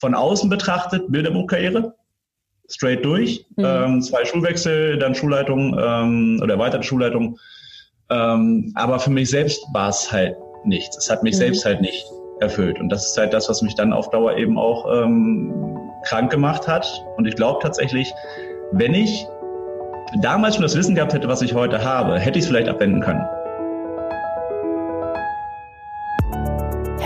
von außen betrachtet Bilderbuchkarriere, straight durch. Mhm. Ähm, zwei Schulwechsel, dann Schulleitung ähm, oder erweiterte Schulleitung. Ähm, aber für mich selbst war es halt nichts. Es hat mich mhm. selbst halt nicht erfüllt. Und das ist halt das, was mich dann auf Dauer eben auch ähm, krank gemacht hat. Und ich glaube tatsächlich, wenn ich damals schon das Wissen gehabt hätte, was ich heute habe, hätte ich es vielleicht abwenden können.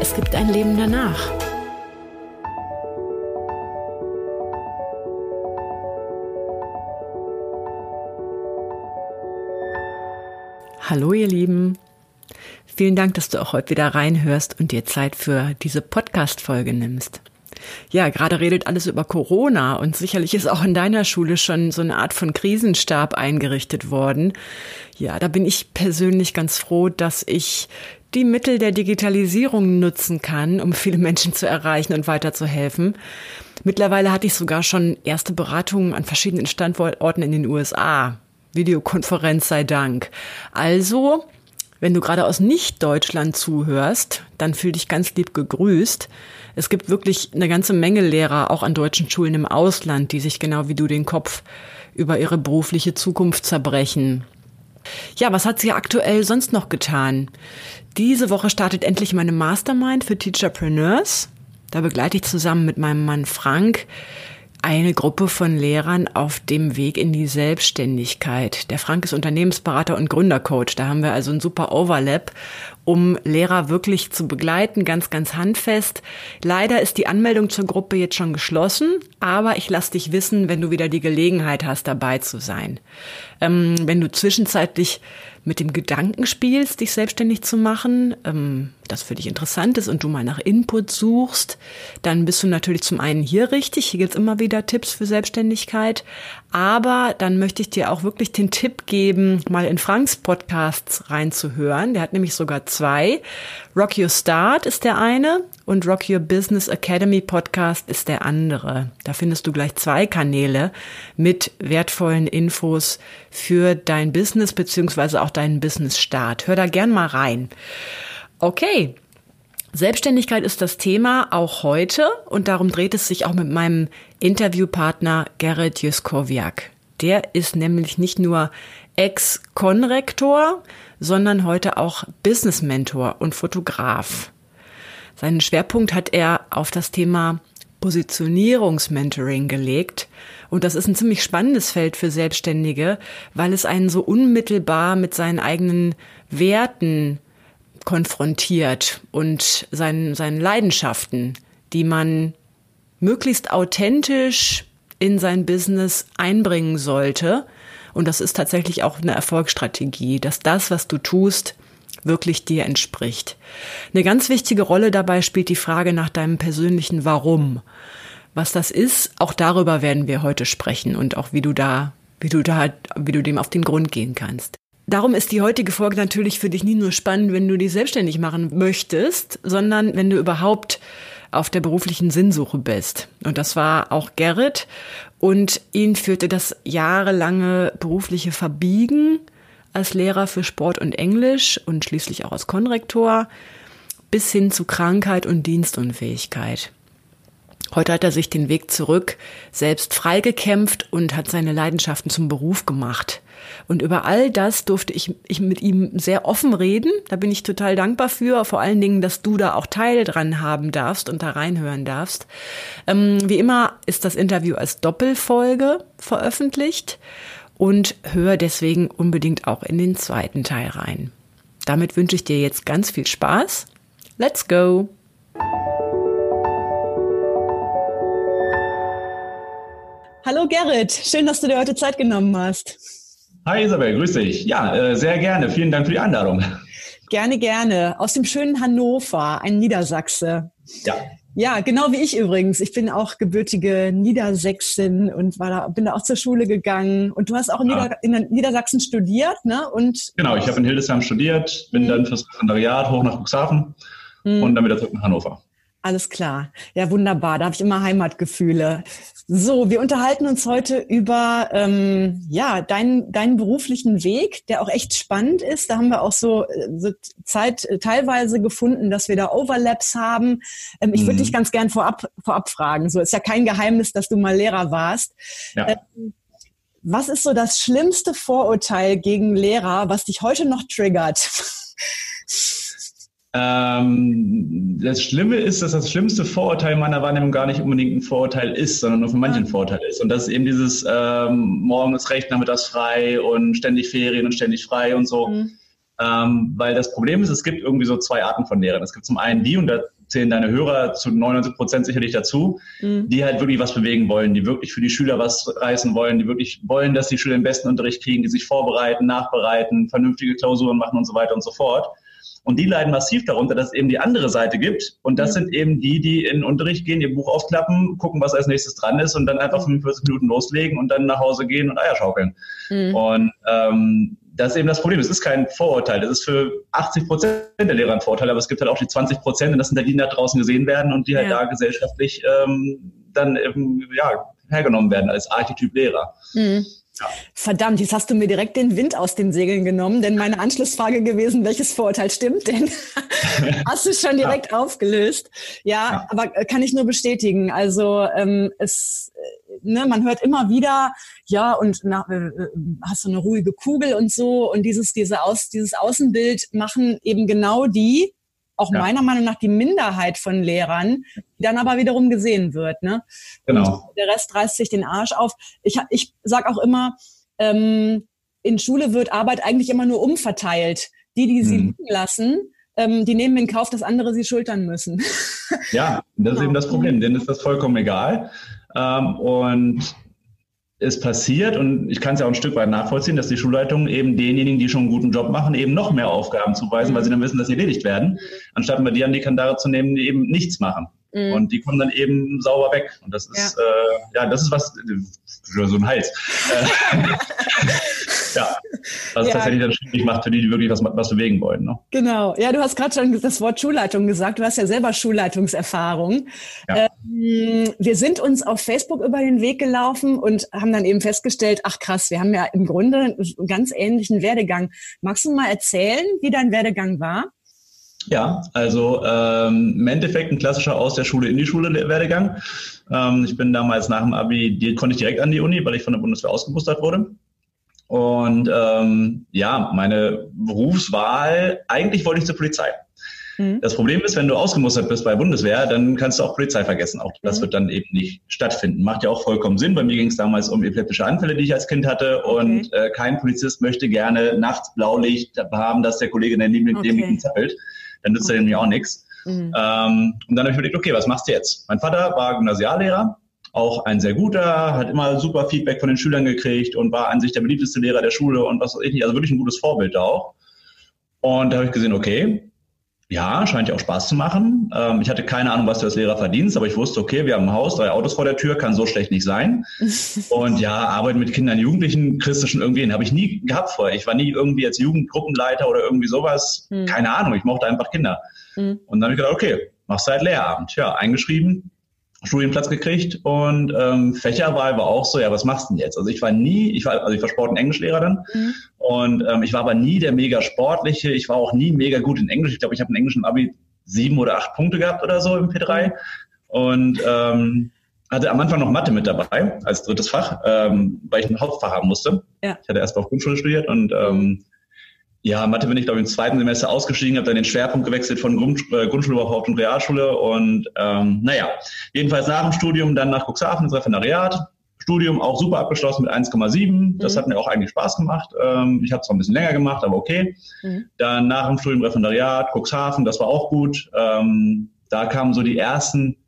es gibt ein Leben danach. Hallo ihr Lieben. Vielen Dank, dass du auch heute wieder reinhörst und dir Zeit für diese Podcast-Folge nimmst. Ja, gerade redet alles über Corona und sicherlich ist auch in deiner Schule schon so eine Art von Krisenstab eingerichtet worden. Ja, da bin ich persönlich ganz froh, dass ich die Mittel der Digitalisierung nutzen kann, um viele Menschen zu erreichen und weiterzuhelfen. Mittlerweile hatte ich sogar schon erste Beratungen an verschiedenen Standorten in den USA. Videokonferenz sei Dank. Also, wenn du gerade aus Nicht-Deutschland zuhörst, dann fühl dich ganz lieb gegrüßt. Es gibt wirklich eine ganze Menge Lehrer, auch an deutschen Schulen im Ausland, die sich genau wie du den Kopf über ihre berufliche Zukunft zerbrechen. Ja, was hat sie aktuell sonst noch getan? Diese Woche startet endlich meine Mastermind für Teacherpreneurs. Da begleite ich zusammen mit meinem Mann Frank eine Gruppe von Lehrern auf dem Weg in die Selbstständigkeit. Der Frank ist Unternehmensberater und Gründercoach. Da haben wir also ein super Overlap um Lehrer wirklich zu begleiten, ganz, ganz handfest. Leider ist die Anmeldung zur Gruppe jetzt schon geschlossen, aber ich lasse dich wissen, wenn du wieder die Gelegenheit hast, dabei zu sein. Ähm, wenn du zwischenzeitlich mit dem Gedanken spielst, dich selbstständig zu machen, ähm, das für dich interessant ist und du mal nach Input suchst, dann bist du natürlich zum einen hier richtig. Hier gibt's immer wieder Tipps für Selbstständigkeit. Aber dann möchte ich dir auch wirklich den Tipp geben, mal in Franks Podcasts reinzuhören. Der hat nämlich sogar zwei. Rock Your Start ist der eine und Rock Your Business Academy Podcast ist der andere. Da findest du gleich zwei Kanäle mit wertvollen Infos für dein Business beziehungsweise auch deinen Business Start. Hör da gern mal rein. Okay. Selbstständigkeit ist das Thema auch heute und darum dreht es sich auch mit meinem Interviewpartner Gerrit Juskowiak. Der ist nämlich nicht nur Ex-Konrektor, sondern heute auch Business Mentor und Fotograf. Seinen Schwerpunkt hat er auf das Thema Positionierungsmentoring gelegt. Und das ist ein ziemlich spannendes Feld für Selbstständige, weil es einen so unmittelbar mit seinen eigenen Werten konfrontiert und seinen, seinen Leidenschaften, die man möglichst authentisch in sein Business einbringen sollte, und das ist tatsächlich auch eine Erfolgsstrategie, dass das, was du tust, wirklich dir entspricht. Eine ganz wichtige Rolle dabei spielt die Frage nach deinem persönlichen Warum. Was das ist, auch darüber werden wir heute sprechen und auch wie du da, wie du da, wie du dem auf den Grund gehen kannst. Darum ist die heutige Folge natürlich für dich nie nur spannend, wenn du dich selbstständig machen möchtest, sondern wenn du überhaupt auf der beruflichen Sinnsuche bist. Und das war auch Gerrit. Und ihn führte das jahrelange berufliche Verbiegen als Lehrer für Sport und Englisch und schließlich auch als Konrektor bis hin zu Krankheit und Dienstunfähigkeit. Heute hat er sich den Weg zurück selbst freigekämpft und hat seine Leidenschaften zum Beruf gemacht. Und über all das durfte ich, ich mit ihm sehr offen reden. Da bin ich total dankbar für. Vor allen Dingen, dass du da auch Teil dran haben darfst und da reinhören darfst. Ähm, wie immer ist das Interview als Doppelfolge veröffentlicht und hör deswegen unbedingt auch in den zweiten Teil rein. Damit wünsche ich dir jetzt ganz viel Spaß. Let's go! Hallo Gerrit, schön, dass du dir heute Zeit genommen hast. Hi Isabel, grüß dich. Ja, äh, sehr gerne. Vielen Dank für die Einladung. Gerne, gerne. Aus dem schönen Hannover, ein Niedersachse. Ja. Ja, genau wie ich übrigens. Ich bin auch gebürtige Niedersächsin und war da, bin da auch zur Schule gegangen. Und du hast auch in, ja. Nieder, in Niedersachsen studiert, ne? Und genau, ich habe in Hildesheim studiert, bin mhm. dann fürs Referendariat hoch nach Cuxhaven mhm. und dann wieder zurück nach Hannover. Alles klar. Ja, wunderbar. Da habe ich immer Heimatgefühle. So, wir unterhalten uns heute über ähm, ja deinen deinen beruflichen Weg, der auch echt spannend ist. Da haben wir auch so, so Zeit äh, teilweise gefunden, dass wir da Overlaps haben. Ähm, ich würde mhm. dich ganz gern vorab vorab fragen. So ist ja kein Geheimnis, dass du mal Lehrer warst. Ja. Ähm, was ist so das schlimmste Vorurteil gegen Lehrer, was dich heute noch triggert? Ähm, das Schlimme ist, dass das schlimmste Vorurteil meiner Wahrnehmung gar nicht unbedingt ein Vorurteil ist, sondern nur für manchen ein Vorurteil ist. Und das ist eben dieses ähm, morgen ist recht, nachmittags frei und ständig Ferien und ständig frei und so. Mhm. Ähm, weil das Problem ist, es gibt irgendwie so zwei Arten von Lehrern. Es gibt zum einen die, und da zählen deine Hörer zu 99 Prozent sicherlich dazu, mhm. die halt wirklich was bewegen wollen, die wirklich für die Schüler was reißen wollen, die wirklich wollen, dass die Schüler den besten Unterricht kriegen, die sich vorbereiten, nachbereiten, vernünftige Klausuren machen und so weiter und so fort. Und die leiden massiv darunter, dass es eben die andere Seite gibt. Und das sind eben die, die in den Unterricht gehen, ihr Buch aufklappen, gucken, was als nächstes dran ist und dann einfach 45 Minuten loslegen und dann nach Hause gehen und Eier schaukeln. Mhm. Und ähm, das ist eben das Problem. Es ist kein Vorurteil. Das ist für 80 Prozent der Lehrer ein Vorteil, aber es gibt halt auch die 20 Prozent und das sind die, die da draußen gesehen werden und die halt ja. da gesellschaftlich ähm, dann eben ja, hergenommen werden als Archetyp Lehrer. Mhm. Verdammt, jetzt hast du mir direkt den Wind aus den Segeln genommen, denn meine Anschlussfrage gewesen, welches Vorurteil stimmt denn? hast du schon direkt ja. aufgelöst. Ja, ja, aber äh, kann ich nur bestätigen. Also ähm, es, äh, ne, man hört immer wieder, ja, und na, äh, äh, hast du eine ruhige Kugel und so und dieses, diese Aus, dieses Außenbild machen eben genau die, auch ja. meiner Meinung nach die Minderheit von Lehrern, die dann aber wiederum gesehen wird. Ne? Genau. Und der Rest reißt sich den Arsch auf. Ich, ich sage auch immer, ähm, in Schule wird Arbeit eigentlich immer nur umverteilt. Die, die sie mhm. liegen lassen, ähm, die nehmen in Kauf, dass andere sie schultern müssen. ja, das ist eben das Problem. Denen ist das vollkommen egal. Ähm, und es passiert, und ich kann es ja auch ein Stück weit nachvollziehen, dass die Schulleitungen eben denjenigen, die schon einen guten Job machen, eben noch mehr Aufgaben zuweisen, weil sie dann wissen, dass sie erledigt werden, anstatt mal die an die Kandare zu nehmen, die eben nichts machen. Mhm. Und die kommen dann eben sauber weg. Und das ist, ja, äh, ja das ist was, für so ein Hals. ja, was ja. tatsächlich dann schwierig macht für die, die wirklich was, was bewegen wollen. Ne? Genau. Ja, du hast gerade schon das Wort Schulleitung gesagt. Du hast ja selber Schulleitungserfahrung. Ja. Ähm, wir sind uns auf Facebook über den Weg gelaufen und haben dann eben festgestellt, ach krass, wir haben ja im Grunde einen ganz ähnlichen Werdegang. Magst du mal erzählen, wie dein Werdegang war? Ja, also ähm, im Endeffekt ein klassischer aus der Schule in die Schule Werdegang. Ähm, ich bin damals nach dem Abi, die konnte ich direkt an die Uni, weil ich von der Bundeswehr ausgemustert wurde. Und ähm, ja, meine Berufswahl, eigentlich wollte ich zur Polizei. Mhm. Das Problem ist, wenn du ausgemustert bist bei Bundeswehr, dann kannst du auch Polizei vergessen. Auch das mhm. wird dann eben nicht stattfinden. Macht ja auch vollkommen Sinn. Bei mir ging es damals um epileptische Anfälle, die ich als Kind hatte. Okay. Und äh, kein Polizist möchte gerne nachts Blaulicht haben, dass der Kollege neben ihm okay. zappelt. Dann nützt okay. er nämlich auch nichts. Mhm. Ähm, und dann habe ich überlegt, okay, was machst du jetzt? Mein Vater war Gymnasiallehrer auch ein sehr guter, hat immer super Feedback von den Schülern gekriegt und war an sich der beliebteste Lehrer der Schule und was weiß ich nicht, also wirklich ein gutes Vorbild da auch. Und da habe ich gesehen, okay, ja, scheint ja auch Spaß zu machen. Ähm, ich hatte keine Ahnung, was du als Lehrer verdienst, aber ich wusste, okay, wir haben ein Haus, drei Autos vor der Tür, kann so schlecht nicht sein. und ja, Arbeit mit Kindern, Jugendlichen, schon irgendwie hin. Habe ich nie gehabt vorher. Ich war nie irgendwie als Jugendgruppenleiter oder irgendwie sowas. Hm. Keine Ahnung, ich mochte einfach Kinder. Hm. Und dann habe ich gedacht, okay, machst du halt Lehrabend. Ja, eingeschrieben, Studienplatz gekriegt und ähm, Fächerwahl war auch so, ja, was machst du denn jetzt? Also ich war nie, ich war, also ich war Sport- und Englischlehrer dann mhm. und ähm, ich war aber nie der mega sportliche, ich war auch nie mega gut in Englisch. Ich glaube, ich habe in Englisch im Abi sieben oder acht Punkte gehabt oder so im P3 und ähm, hatte am Anfang noch Mathe mit dabei als drittes Fach, ähm, weil ich ein Hauptfach haben musste. Ja. Ich hatte erst mal auf Grundschule studiert und ähm, ja, Mathe bin ich, glaube ich, im zweiten Semester ausgestiegen, habe dann den Schwerpunkt gewechselt von Grund, äh, Grundschule auf Haupt- und Realschule. Und ähm, naja, jedenfalls nach dem Studium dann nach Cuxhaven ins Referendariat. Studium auch super abgeschlossen mit 1,7. Das mhm. hat mir auch eigentlich Spaß gemacht. Ähm, ich habe zwar ein bisschen länger gemacht, aber okay. Mhm. Dann nach dem Studium Referendariat, Cuxhaven, das war auch gut. Ähm, da kamen so die ersten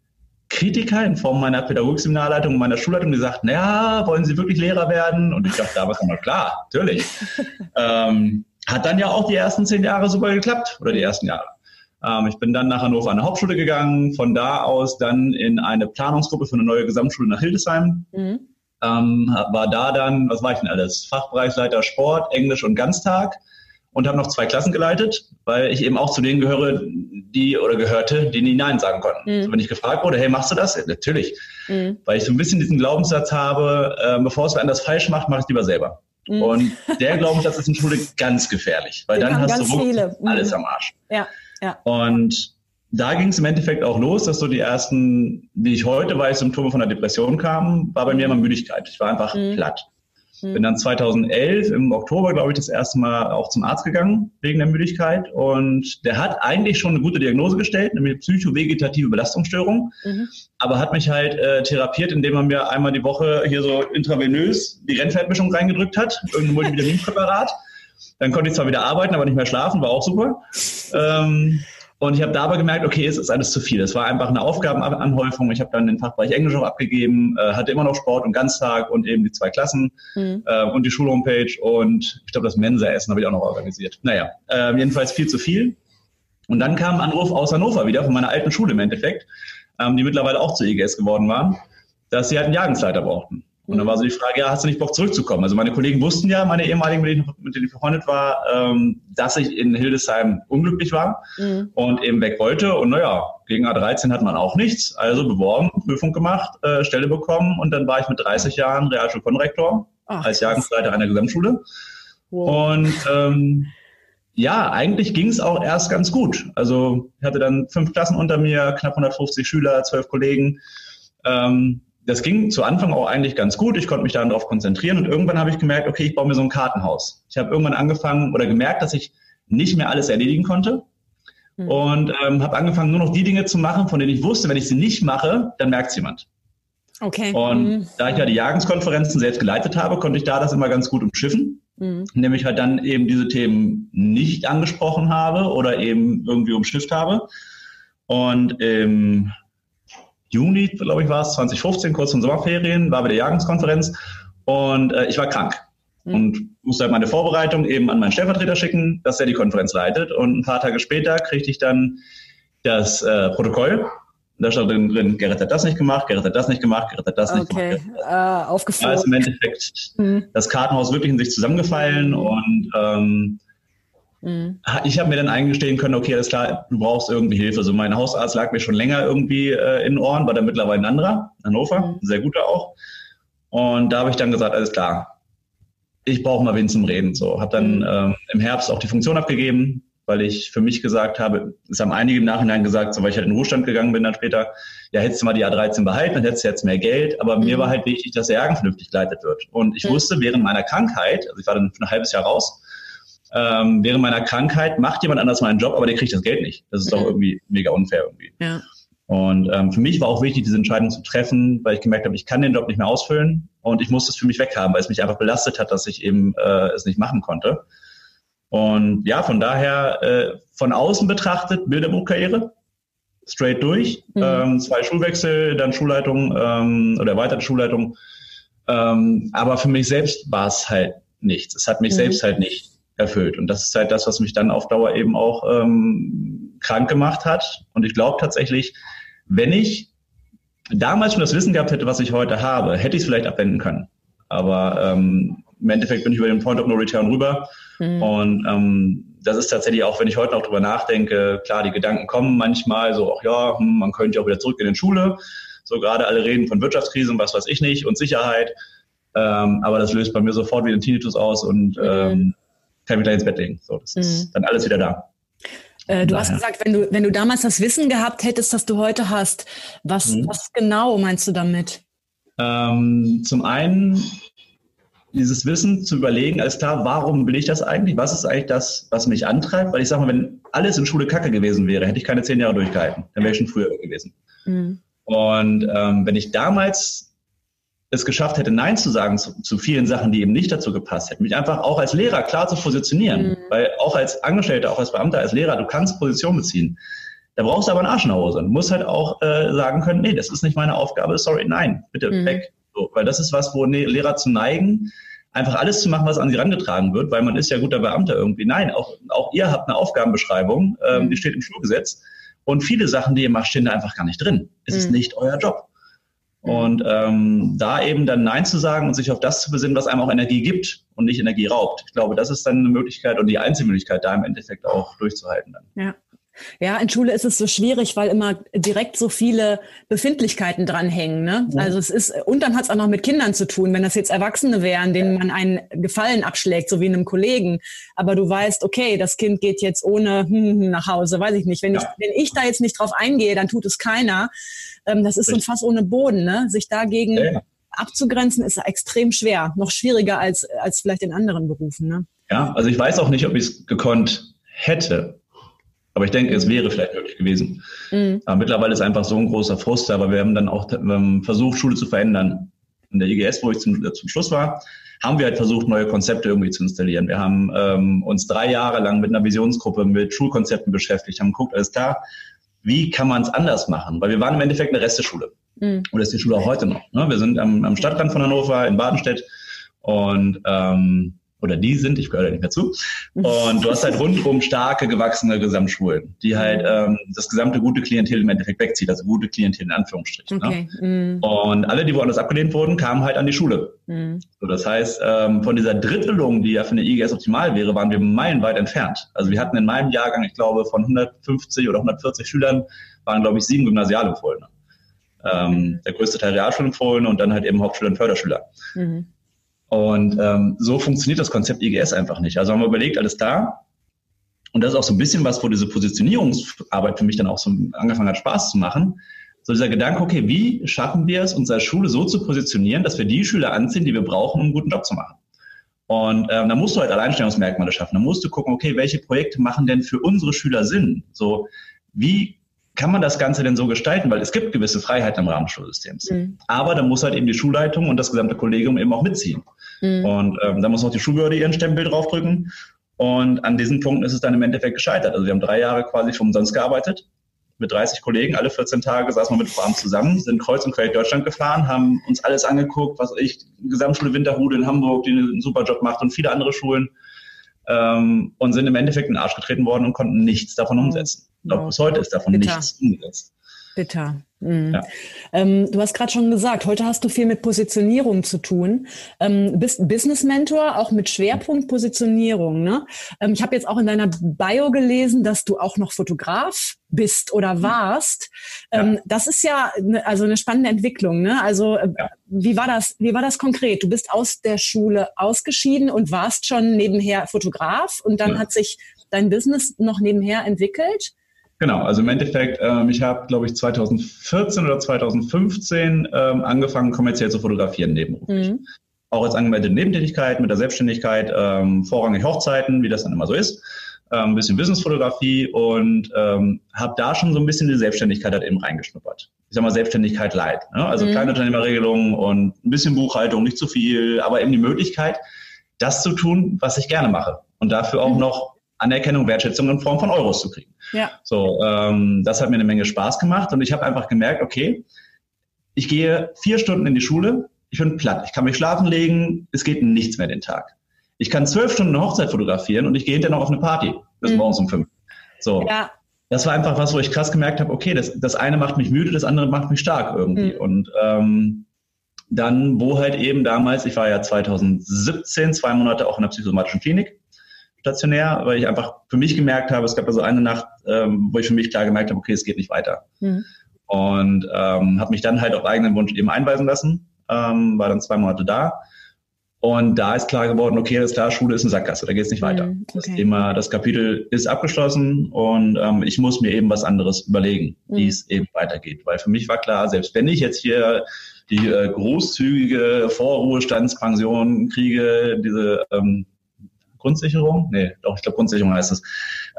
Kritiker in Form meiner Pädagogikseminarleitung und meiner Schulleitung, die sagten, ja, wollen Sie wirklich Lehrer werden? Und ich dachte, da war mal klar, natürlich. ähm, hat dann ja auch die ersten zehn Jahre super geklappt oder die ersten Jahre. Ähm, ich bin dann nach Hannover an eine Hauptschule gegangen, von da aus dann in eine Planungsgruppe für eine neue Gesamtschule nach Hildesheim. Mhm. Ähm, war da dann, was war ich denn alles? Fachbereichsleiter Sport, Englisch und Ganztag und habe noch zwei Klassen geleitet, weil ich eben auch zu denen gehöre, die oder gehörte, die nie Nein sagen konnten. Mhm. Also wenn ich gefragt wurde, hey, machst du das? Ja, natürlich. Mhm. Weil ich so ein bisschen diesen Glaubenssatz habe, äh, bevor es wer anders falsch macht, mache ich lieber selber. Mhm. Und der Glaubenssatz ist in Schule ganz gefährlich, weil Den dann hast du viele. alles mhm. am Arsch. Ja, ja. Und da ging es im Endeffekt auch los, dass so die ersten, wie ich heute weiß, Symptome von der Depression kamen, war bei mir immer Müdigkeit. Ich war einfach mhm. platt. Mhm. Bin dann 2011 im Oktober, glaube ich, das erste Mal auch zum Arzt gegangen wegen der Müdigkeit. Und der hat eigentlich schon eine gute Diagnose gestellt, nämlich psychovegetative Belastungsstörung. Mhm. Aber hat mich halt äh, therapiert, indem er mir einmal die Woche hier so intravenös die Rennpferdmischung reingedrückt hat, irgendein Multivitaminpräparat. Dann konnte ich zwar wieder arbeiten, aber nicht mehr schlafen, war auch super. Ähm, und ich habe da aber gemerkt, okay, es ist alles zu viel. Es war einfach eine Aufgabenanhäufung. Ich habe dann den Fachbereich Englisch auch abgegeben, äh, hatte immer noch Sport und Ganztag und eben die zwei Klassen mhm. äh, und die Schulhomepage und ich glaube, das Mensa-Essen habe ich auch noch organisiert. Naja, äh, jedenfalls viel zu viel. Und dann kam ein Anruf aus Hannover wieder, von meiner alten Schule im Endeffekt, ähm, die mittlerweile auch zur EGS geworden waren, dass sie halt einen Jagensleiter brauchten. Und dann war so die Frage, ja, hast du nicht Bock zurückzukommen? Also meine Kollegen wussten ja, meine ehemaligen, mit denen, ich, mit denen ich befreundet war, ähm, dass ich in Hildesheim unglücklich war mhm. und eben weg wollte. Und naja, gegen A13 hat man auch nichts. Also beworben, Prüfung gemacht, äh, Stelle bekommen und dann war ich mit 30 Jahren Realschulkonrektor als Jagdleiter einer Gesamtschule. Wow. Und ähm, ja, eigentlich ging es auch erst ganz gut. Also ich hatte dann fünf Klassen unter mir, knapp 150 Schüler, zwölf Kollegen. Ähm, das ging zu Anfang auch eigentlich ganz gut. Ich konnte mich darauf konzentrieren und irgendwann habe ich gemerkt, okay, ich baue mir so ein Kartenhaus. Ich habe irgendwann angefangen oder gemerkt, dass ich nicht mehr alles erledigen konnte mhm. und ähm, habe angefangen, nur noch die Dinge zu machen, von denen ich wusste, wenn ich sie nicht mache, dann merkt es jemand. Okay. Und mhm. da ich ja die Jagenskonferenzen selbst geleitet habe, konnte ich da das immer ganz gut umschiffen. Mhm. Nämlich halt dann eben diese Themen nicht angesprochen habe oder eben irgendwie umschifft habe. Und im Juni, glaube ich, war es, 2015, kurz vor Sommerferien, war bei der Jagungskonferenz und äh, ich war krank. Mhm. Und musste halt meine Vorbereitung eben an meinen Stellvertreter schicken, dass er die Konferenz leitet. Und ein paar Tage später kriegte ich dann das äh, Protokoll. Da stand drin, Gerrit hat das nicht gemacht, Gerrit hat das nicht gemacht, Gerrit hat das okay. nicht gemacht. Okay, uh, aufgefallen. Da ist im Endeffekt mhm. das Kartenhaus wirklich in sich zusammengefallen und ähm, Mhm. Ich habe mir dann eingestehen können, okay, alles klar, du brauchst irgendwie Hilfe. Also mein Hausarzt lag mir schon länger irgendwie äh, in den Ohren, war dann mittlerweile ein anderer, Hannover, mhm. sehr guter auch. Und da habe ich dann gesagt, alles klar, ich brauche mal wen zum Reden. So, habe dann mhm. ähm, im Herbst auch die Funktion abgegeben, weil ich für mich gesagt habe, es haben einige im Nachhinein gesagt, so weil ich halt in den Ruhestand gegangen bin dann später, ja, hättest du mal die A13 behalten, dann hättest du jetzt mehr Geld. Aber mhm. mir war halt wichtig, dass der Jagen vernünftig geleitet wird. Und ich mhm. wusste während meiner Krankheit, also ich war dann für ein halbes Jahr raus, ähm, während meiner Krankheit macht jemand anders meinen Job, aber der kriegt das Geld nicht. Das ist mhm. doch irgendwie mega unfair irgendwie. Ja. Und ähm, für mich war auch wichtig, diese Entscheidung zu treffen, weil ich gemerkt habe, ich kann den Job nicht mehr ausfüllen und ich muss es für mich weghaben, weil es mich einfach belastet hat, dass ich eben äh, es nicht machen konnte. Und ja, von daher äh, von außen betrachtet Bilderbuchkarriere, straight durch, mhm. ähm, zwei Schulwechsel, dann Schulleitung ähm, oder erweiterte Schulleitung. Ähm, aber für mich selbst war es halt nichts. Es hat mich mhm. selbst halt nicht erfüllt. Und das ist halt das, was mich dann auf Dauer eben auch ähm, krank gemacht hat. Und ich glaube tatsächlich, wenn ich damals schon das Wissen gehabt hätte, was ich heute habe, hätte ich es vielleicht abwenden können. Aber ähm, im Endeffekt bin ich über den Point of No Return rüber. Mhm. Und ähm, das ist tatsächlich auch, wenn ich heute noch drüber nachdenke, klar, die Gedanken kommen manchmal so, ach ja, hm, man könnte ja auch wieder zurück in die Schule. So gerade alle reden von Wirtschaftskrise und was weiß ich nicht und Sicherheit. Ähm, aber das löst bei mir sofort wieder den Tinnitus aus und mhm. ähm, kann mich gleich ins Bett legen. So, das mhm. ist dann alles wieder da. Äh, du Daher. hast gesagt, wenn du, wenn du damals das Wissen gehabt hättest, das du heute hast, was, mhm. was genau meinst du damit? Ähm, zum einen dieses Wissen zu überlegen, alles klar, warum will ich das eigentlich? Was ist eigentlich das, was mich antreibt? Weil ich sage mal, wenn alles in Schule Kacke gewesen wäre, hätte ich keine zehn Jahre durchgehalten. Dann wäre ich schon früher gewesen. Mhm. Und ähm, wenn ich damals es geschafft hätte, Nein zu sagen zu, zu, vielen Sachen, die eben nicht dazu gepasst hätten. Mich einfach auch als Lehrer klar zu positionieren. Mhm. Weil auch als Angestellter, auch als Beamter, als Lehrer, du kannst Position beziehen. Da brauchst du aber einen Arsch in der Hose. Du musst halt auch äh, sagen können, nee, das ist nicht meine Aufgabe, sorry, nein, bitte mhm. weg. So, weil das ist was, wo ne, Lehrer zu neigen, einfach alles zu machen, was an sie herangetragen wird, weil man ist ja guter Beamter irgendwie. Nein, auch, auch ihr habt eine Aufgabenbeschreibung, ähm, mhm. die steht im Schulgesetz. Und viele Sachen, die ihr macht, stehen da einfach gar nicht drin. Es mhm. ist nicht euer Job. Mhm. Und ähm, da eben dann Nein zu sagen und sich auf das zu besinnen, was einem auch Energie gibt und nicht Energie raubt. Ich glaube, das ist dann eine Möglichkeit und die einzige Möglichkeit, da im Endeffekt auch durchzuhalten. Dann. Ja. Ja, in Schule ist es so schwierig, weil immer direkt so viele Befindlichkeiten dranhängen. Ne? Ja. Also es ist, und dann hat es auch noch mit Kindern zu tun, wenn das jetzt Erwachsene wären, denen man einen Gefallen abschlägt, so wie einem Kollegen. Aber du weißt, okay, das Kind geht jetzt ohne hm, nach Hause, weiß ich nicht. Wenn, ja. ich, wenn ich da jetzt nicht drauf eingehe, dann tut es keiner. Ähm, das ist so ein Fass ohne Boden, ne? Sich dagegen ja. abzugrenzen, ist extrem schwer. Noch schwieriger als, als vielleicht in anderen Berufen. Ne? Ja, also ich weiß auch nicht, ob ich es gekonnt hätte. Aber ich denke, es wäre vielleicht möglich gewesen. Mhm. Aber mittlerweile ist einfach so ein großer Frust, aber wir haben dann auch ähm, versucht, Schule zu verändern. In der IGS, wo ich zum, äh, zum Schluss war, haben wir halt versucht, neue Konzepte irgendwie zu installieren. Wir haben ähm, uns drei Jahre lang mit einer Visionsgruppe mit Schulkonzepten beschäftigt, haben geguckt, alles klar, wie kann man es anders machen? Weil wir waren im Endeffekt eine Resteschule. Mhm. Und das ist die Schule auch heute noch. Ne? Wir sind am, am Stadtrand von Hannover in Badenstedt und ähm, oder die sind, ich gehöre da nicht mehr zu. Und du hast halt rundum starke, gewachsene Gesamtschulen, die halt ähm, das gesamte gute Klientel im Endeffekt wegzieht, also gute Klientel in Anführungsstrichen. Ne? Okay. Ne? Mm. Und alle, die woanders abgelehnt wurden, kamen halt an die Schule. Mm. So, das heißt, ähm, von dieser Drittelung, die ja für eine IGS optimal wäre, waren wir meilenweit entfernt. Also wir hatten in meinem Jahrgang, ich glaube, von 150 oder 140 Schülern waren, glaube ich, sieben Gymnasialempfohlene. Ähm, der größte Teil Realschulempfohlene und dann halt eben Hauptschüler und Förderschüler. Mhm. Und ähm, so funktioniert das Konzept IGS einfach nicht. Also haben wir überlegt, alles da. Und das ist auch so ein bisschen was, wo diese Positionierungsarbeit für mich dann auch so angefangen hat, Spaß zu machen. So dieser Gedanke, okay, wie schaffen wir es, unsere Schule so zu positionieren, dass wir die Schüler anziehen, die wir brauchen, um einen guten Job zu machen. Und ähm, da musst du halt Alleinstellungsmerkmale schaffen. Da musst du gucken, okay, welche Projekte machen denn für unsere Schüler Sinn? So, wie kann man das Ganze denn so gestalten? Weil es gibt gewisse Freiheiten im Rahmen des Schulsystems. Mhm. Aber da muss halt eben die Schulleitung und das gesamte Kollegium eben auch mitziehen. Mhm. Und ähm, da muss auch die Schulbehörde ihren Stempel draufdrücken. Und an diesen Punkten ist es dann im Endeffekt gescheitert. Also wir haben drei Jahre quasi für umsonst gearbeitet. Mit 30 Kollegen, alle 14 Tage saßen wir mit Vorabend zusammen, sind kreuz und quer Deutschland gefahren, haben uns alles angeguckt, was ich, Gesamtschule Winterhude in Hamburg, die einen super Job macht und viele andere Schulen. Ähm, und sind im Endeffekt in den Arsch getreten worden und konnten nichts davon umsetzen. Auch bis heute ist davon Bitter. nichts umgesetzt. Bitter. Mhm. Ja. Ähm, du hast gerade schon gesagt, heute hast du viel mit Positionierung zu tun. Ähm, bist Business Mentor, auch mit Schwerpunkt Positionierung. Ne? Ähm, ich habe jetzt auch in deiner Bio gelesen, dass du auch noch Fotograf bist oder mhm. warst. Ähm, ja. Das ist ja ne, also eine spannende Entwicklung. Ne? Also äh, ja. wie war das? Wie war das konkret? Du bist aus der Schule ausgeschieden und warst schon nebenher Fotograf und dann hat sich dein Business noch nebenher entwickelt. Genau, also im Endeffekt, ähm, ich habe, glaube ich, 2014 oder 2015 ähm, angefangen, kommerziell zu fotografieren nebenberuflich. Mhm. Auch als angemeldete Nebentätigkeit mit der Selbstständigkeit, ähm, vorrangig Hochzeiten, wie das dann immer so ist, ähm, ein bisschen Businessfotografie und ähm, habe da schon so ein bisschen die Selbstständigkeit halt eben reingeschnuppert. Ich sag mal Selbstständigkeit light, ne? also mhm. kleine Unternehmerregelungen und ein bisschen Buchhaltung, nicht zu viel, aber eben die Möglichkeit, das zu tun, was ich gerne mache und dafür auch mhm. noch Anerkennung, Wertschätzung in Form von Euros zu kriegen. Ja. So, ähm, das hat mir eine Menge Spaß gemacht und ich habe einfach gemerkt, okay, ich gehe vier Stunden in die Schule, ich bin platt, ich kann mich schlafen legen, es geht nichts mehr den Tag. Ich kann zwölf Stunden eine Hochzeit fotografieren und ich gehe hinterher noch auf eine Party bis mhm. morgens um fünf. So. Ja. Das war einfach was, wo ich krass gemerkt habe, okay, das, das eine macht mich müde, das andere macht mich stark irgendwie. Mhm. Und ähm, dann, wo halt eben damals, ich war ja 2017 zwei Monate auch in der psychosomatischen Klinik, stationär, weil ich einfach für mich gemerkt habe, es gab also eine Nacht, ähm, wo ich für mich klar gemerkt habe, okay, es geht nicht weiter. Mhm. Und ähm, habe mich dann halt auf eigenen Wunsch eben einweisen lassen, ähm, war dann zwei Monate da. Und da ist klar geworden, okay, das klar, Schule ist eine Sackgasse, da geht es nicht weiter. Mhm, okay. Das Thema, das Kapitel ist abgeschlossen und ähm, ich muss mir eben was anderes überlegen, mhm. wie es eben weitergeht. Weil für mich war klar, selbst wenn ich jetzt hier die äh, großzügige Vorruhestandspension kriege, diese ähm, Grundsicherung. Nee, doch, ich glaube Grundsicherung heißt es.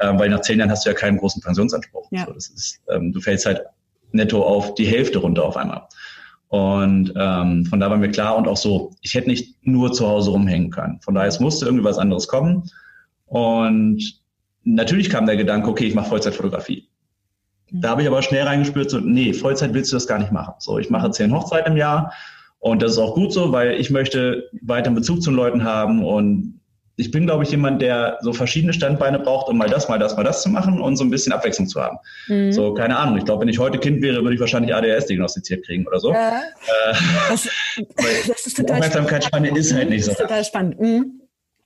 Ähm, weil nach zehn Jahren hast du ja keinen großen Pensionsanspruch. Ja. So, das ist, ähm, du fällst halt netto auf die Hälfte runter auf einmal. Und ähm, von da war mir klar und auch so, ich hätte nicht nur zu Hause rumhängen können. Von daher, es musste irgendwie was anderes kommen. Und natürlich kam der Gedanke, okay, ich mache Vollzeitfotografie. Da habe ich aber schnell reingespürt, so, nee, Vollzeit willst du das gar nicht machen. So, ich mache zehn Hochzeiten im Jahr Und das ist auch gut so, weil ich möchte weiter Bezug zu den Leuten haben und ich bin, glaube ich, jemand, der so verschiedene Standbeine braucht, um mal das, mal das, mal das zu machen und so ein bisschen Abwechslung zu haben. Mhm. So, keine Ahnung. Ich glaube, wenn ich heute Kind wäre, würde ich wahrscheinlich ADHS diagnostiziert kriegen oder so. Ja. Äh, das, das, ist total Aufmerksamkeitsspanne ist halt nicht so. Das ist total spannend. Mhm.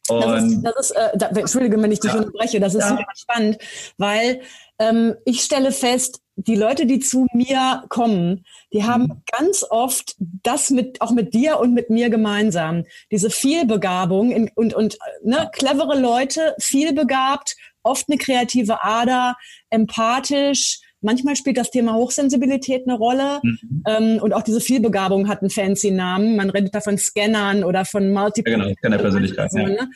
Das ist, das ist äh, da, Entschuldige, wenn ich dich ja. unterbreche, das ist ja. super spannend, weil ähm, ich stelle fest, die Leute, die zu mir kommen, die haben mhm. ganz oft das mit, auch mit dir und mit mir gemeinsam. Diese Vielbegabung in, und, und ne, clevere Leute, vielbegabt, oft eine kreative Ader, empathisch. Manchmal spielt das Thema Hochsensibilität eine Rolle. Mhm. Ähm, und auch diese Vielbegabung hat einen fancy Namen. Man redet da von Scannern oder von Multiple. Ja, genau, Scanner-Persönlichkeit. Ja. Ne?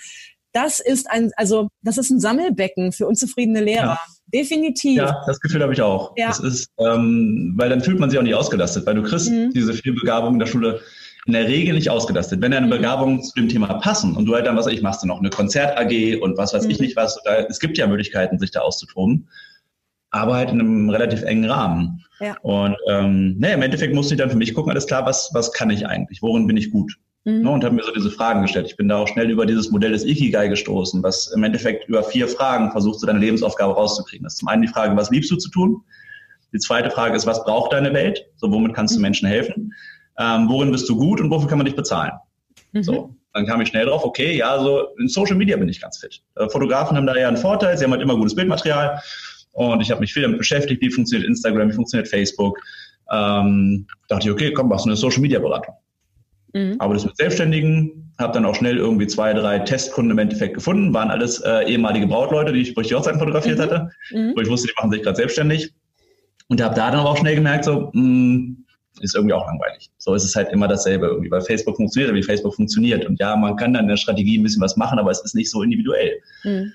Das ist ein, also, das ist ein Sammelbecken für unzufriedene Lehrer. Ja. Definitiv. Ja, das Gefühl habe ich auch. Ja. Das ist, ähm, weil dann fühlt man sich auch nicht ausgelastet, weil du kriegst mhm. diese Begabung in der Schule in der Regel nicht ausgelastet. Wenn deine mhm. Begabungen zu dem Thema passen und du halt dann, was ich machst du noch eine Konzert-AG und was weiß mhm. ich nicht was, da, es gibt ja Möglichkeiten, sich da auszutoben, aber halt in einem relativ engen Rahmen. Ja. Und ähm, ne, im Endeffekt musste ich dann für mich gucken, alles klar, was, was kann ich eigentlich, worin bin ich gut? Mhm. Ne, und habe mir so diese Fragen gestellt. Ich bin da auch schnell über dieses Modell des Ikigai gestoßen, was im Endeffekt über vier Fragen versucht, so deine Lebensaufgabe rauszukriegen. Das ist zum einen die Frage, was liebst du zu tun? Die zweite Frage ist, was braucht deine Welt? So, womit kannst du mhm. Menschen helfen? Ähm, worin bist du gut und wofür kann man dich bezahlen? Mhm. So, dann kam ich schnell drauf, okay, ja, so in Social Media bin ich ganz fit. Äh, Fotografen haben da ja einen Vorteil, sie haben halt immer gutes Bildmaterial und ich habe mich viel damit beschäftigt, wie funktioniert Instagram, wie funktioniert Facebook. Ähm, dachte ich, okay, komm, machst du eine Social Media Beratung. Mhm. Aber das mit Selbstständigen, habe dann auch schnell irgendwie zwei, drei Testkunden im Endeffekt gefunden, waren alles äh, ehemalige Brautleute, die ich, wo ich die Hochzeiten fotografiert mhm. hatte, mhm. wo ich wusste, die machen sich gerade selbstständig. Und habe da dann aber auch schnell gemerkt, so, mh, hm, ist irgendwie auch langweilig. So ist es halt immer dasselbe irgendwie, weil Facebook funktioniert, wie Facebook funktioniert. Und ja, man kann dann in der Strategie ein bisschen was machen, aber es ist nicht so individuell. Mhm.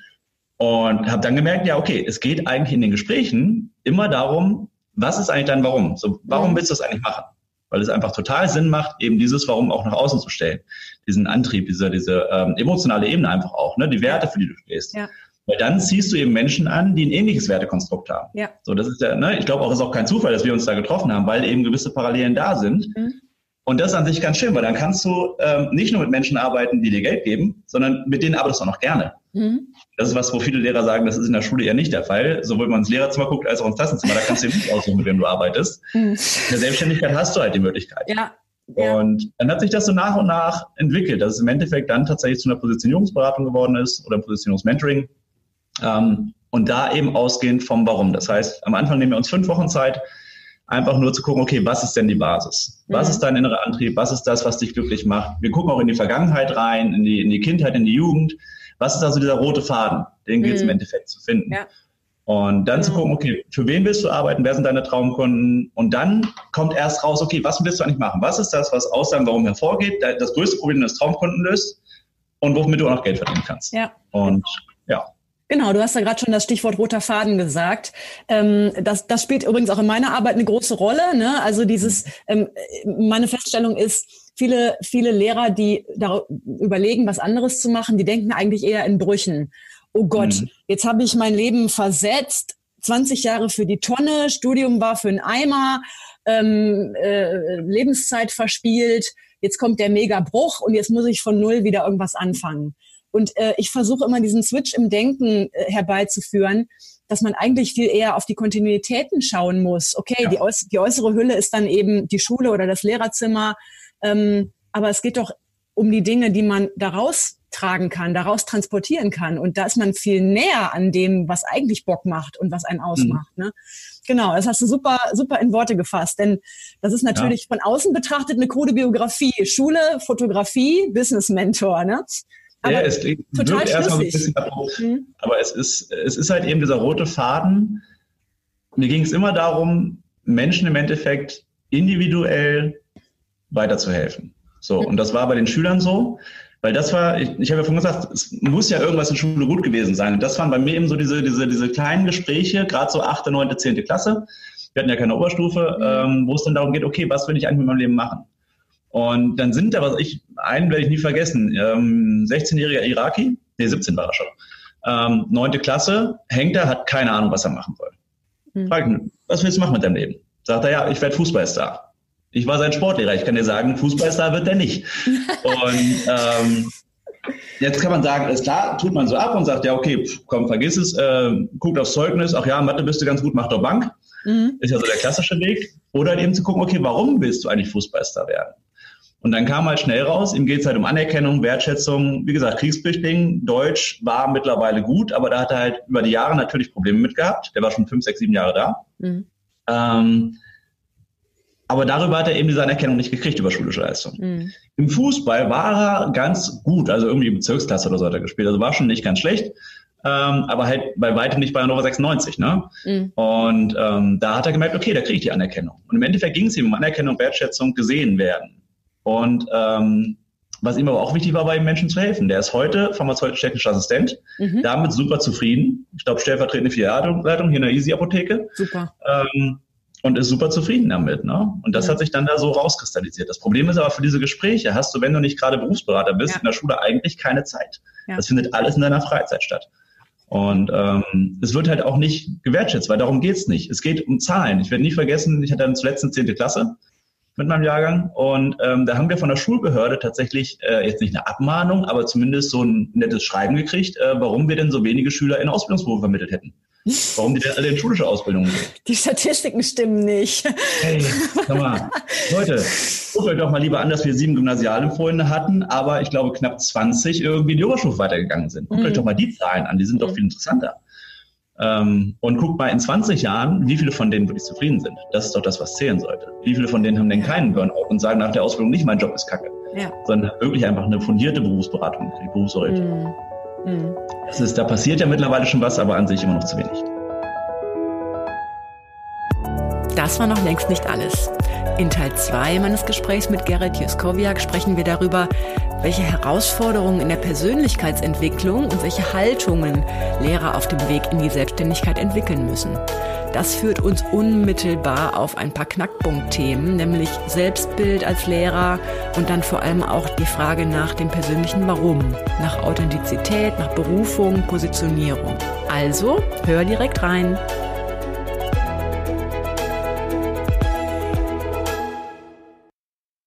Und habe dann gemerkt, ja, okay, es geht eigentlich in den Gesprächen immer darum, was ist eigentlich dein Warum? So, warum mhm. willst du das eigentlich machen? Weil es einfach total Sinn macht, eben dieses Warum auch nach außen zu stellen. Diesen Antrieb, diese, diese ähm, emotionale Ebene einfach auch, ne? die Werte, für die du stehst. Ja. Weil dann ziehst du eben Menschen an, die ein ähnliches Wertekonstrukt haben. Ja. So, das ist ja, ne, ich glaube auch, es ist auch kein Zufall, dass wir uns da getroffen haben, weil eben gewisse Parallelen da sind. Mhm. Und das ist an sich ganz schön, weil dann kannst du ähm, nicht nur mit Menschen arbeiten, die dir Geld geben, sondern mit denen arbeitest du auch noch gerne. Mhm. Das ist was, wo viele Lehrer sagen, das ist in der Schule eher nicht der Fall. Sowohl wenn man ins Lehrerzimmer guckt, als auch ins Klassenzimmer. Da kannst du eben nicht aussuchen, mit wem du arbeitest. Mhm. In der Selbstständigkeit hast du halt die Möglichkeit. Ja. Ja. Und dann hat sich das so nach und nach entwickelt, dass es im Endeffekt dann tatsächlich zu einer Positionierungsberatung geworden ist oder Positionierungsmentoring. Ähm, und da eben ausgehend vom Warum. Das heißt, am Anfang nehmen wir uns fünf Wochen Zeit, einfach nur zu gucken, okay, was ist denn die Basis? Was mhm. ist dein innerer Antrieb? Was ist das, was dich glücklich macht? Wir gucken auch in die Vergangenheit rein, in die, in die Kindheit, in die Jugend. Was ist also dieser rote Faden? Den gilt es mhm. im Endeffekt zu finden. Ja. Und dann mhm. zu gucken, okay, für wen willst du arbeiten? Wer sind deine Traumkunden? Und dann kommt erst raus, okay, was willst du eigentlich machen? Was ist das, was aus deinem Warum hervorgeht? Das größte Problem das Traumkunden löst und womit du auch noch Geld verdienen kannst. Ja. Und ja. Genau, du hast ja gerade schon das Stichwort roter Faden gesagt. Ähm, das, das spielt übrigens auch in meiner Arbeit eine große Rolle. Ne? Also dieses, ähm, meine Feststellung ist, viele, viele Lehrer, die da überlegen, was anderes zu machen, die denken eigentlich eher in Brüchen. Oh Gott, mhm. jetzt habe ich mein Leben versetzt, 20 Jahre für die Tonne, Studium war für einen Eimer, ähm, äh, Lebenszeit verspielt, jetzt kommt der Megabruch und jetzt muss ich von null wieder irgendwas anfangen. Und äh, ich versuche immer diesen Switch im Denken äh, herbeizuführen, dass man eigentlich viel eher auf die Kontinuitäten schauen muss. Okay, ja. die, äuß die äußere Hülle ist dann eben die Schule oder das Lehrerzimmer, ähm, aber es geht doch um die Dinge, die man daraus tragen kann, daraus transportieren kann. Und da ist man viel näher an dem, was eigentlich Bock macht und was einen ausmacht. Mhm. Ne? Genau, das hast du super, super in Worte gefasst. Denn das ist natürlich ja. von außen betrachtet eine krude Biografie. Schule, Fotografie, Business Mentor. Ne? Aber ja, es total erstmal so ein bisschen abrupt. Mhm. Aber es ist, es ist halt eben dieser rote Faden. Mir ging es immer darum, Menschen im Endeffekt individuell weiterzuhelfen. So, mhm. und das war bei den Schülern so, weil das war, ich, ich habe ja vorhin gesagt, es muss ja irgendwas in Schule gut gewesen sein. Und das waren bei mir eben so diese, diese, diese kleinen Gespräche, gerade so achte, neunte, zehnte Klasse. Wir hatten ja keine Oberstufe, mhm. ähm, wo es dann darum geht, okay, was will ich eigentlich mit meinem Leben machen? Und dann sind da, was ich, einen werde ich nie vergessen, ähm, 16-jähriger Iraki, nee, 17 war er schon, ähm, neunte Klasse, hängt da, hat keine Ahnung, was er machen soll. Mhm. Frag ihn, was willst du machen mit deinem Leben? Sagt er, ja, ich werde Fußballstar. Ich war sein Sportlehrer. Ich kann dir sagen, Fußballstar wird er nicht. Und ähm, jetzt kann man sagen, ist klar, tut man so ab und sagt, ja, okay, komm, vergiss es, äh, guckt aufs Zeugnis, ach ja, Mathe bist du ganz gut, mach doch Bank. Mhm. Ist ja so der klassische Weg. Oder eben zu gucken, okay, warum willst du eigentlich Fußballstar werden? Und dann kam halt schnell raus, ihm geht es halt um Anerkennung, Wertschätzung. Wie gesagt, Kriegsflüchtling, Deutsch war mittlerweile gut, aber da hat er halt über die Jahre natürlich Probleme mit gehabt. Der war schon fünf, sechs, sieben Jahre da. Mhm. Ähm, aber darüber hat er eben diese Anerkennung nicht gekriegt über schulische Leistung. Mhm. Im Fußball war er ganz gut, also irgendwie Bezirksklasse oder so hat er gespielt. Also war schon nicht ganz schlecht, ähm, aber halt bei weitem nicht bei Hannover 96. Ne? Mhm. Und ähm, da hat er gemerkt, okay, da kriege ich die Anerkennung. Und im Endeffekt ging es ihm um Anerkennung, Wertschätzung, gesehen werden. Und ähm, was ihm aber auch wichtig war, war ihm Menschen zu helfen. Der ist heute pharmazeutisch-technischer Assistent, mhm. damit super zufrieden. Ich glaube, stellvertretende Filialleitung hier in der Easy-Apotheke. Super. Ähm, und ist super zufrieden damit. Ne? Und das ja. hat sich dann da so rauskristallisiert. Das Problem ist aber für diese Gespräche hast du, wenn du nicht gerade Berufsberater bist, ja. in der Schule eigentlich keine Zeit. Ja. Das findet alles in deiner Freizeit statt. Und ähm, es wird halt auch nicht gewertschätzt, weil darum geht's nicht. Es geht um Zahlen. Ich werde nie vergessen, ich hatte dann zuletzt eine zehnte Klasse mit meinem Jahrgang. Und ähm, da haben wir von der Schulbehörde tatsächlich äh, jetzt nicht eine Abmahnung, aber zumindest so ein nettes Schreiben gekriegt, äh, warum wir denn so wenige Schüler in Ausbildungsberufe vermittelt hätten. Warum die denn alle in schulische Ausbildung sind. Die Statistiken stimmen nicht. Hey, sag mal, Leute, guckt euch doch mal lieber an, dass wir sieben Gymnasialempfohlene hatten, aber ich glaube knapp 20 irgendwie in die Oberstufe weitergegangen sind. Guckt mhm. euch doch mal die Zahlen an, die sind mhm. doch viel interessanter. Ähm, und guckt mal in 20 Jahren, wie viele von denen wirklich zufrieden sind. Das ist doch das, was zählen sollte. Wie viele von denen haben denn keinen Burnout und sagen nach der Ausbildung nicht, mein Job ist kacke, ja. sondern wirklich einfach eine fundierte Berufsberatung, die Berufsorientierung. Mhm. Mhm. Das ist, da passiert ja mittlerweile schon was, aber an sich immer noch zu wenig. Das war noch längst nicht alles. In Teil 2 meines Gesprächs mit Gerrit Juskowiak sprechen wir darüber, welche Herausforderungen in der Persönlichkeitsentwicklung und welche Haltungen Lehrer auf dem Weg in die Selbstständigkeit entwickeln müssen. Das führt uns unmittelbar auf ein paar Knackpunktthemen, nämlich Selbstbild als Lehrer und dann vor allem auch die Frage nach dem persönlichen Warum, nach Authentizität, nach Berufung, Positionierung. Also, hör direkt rein.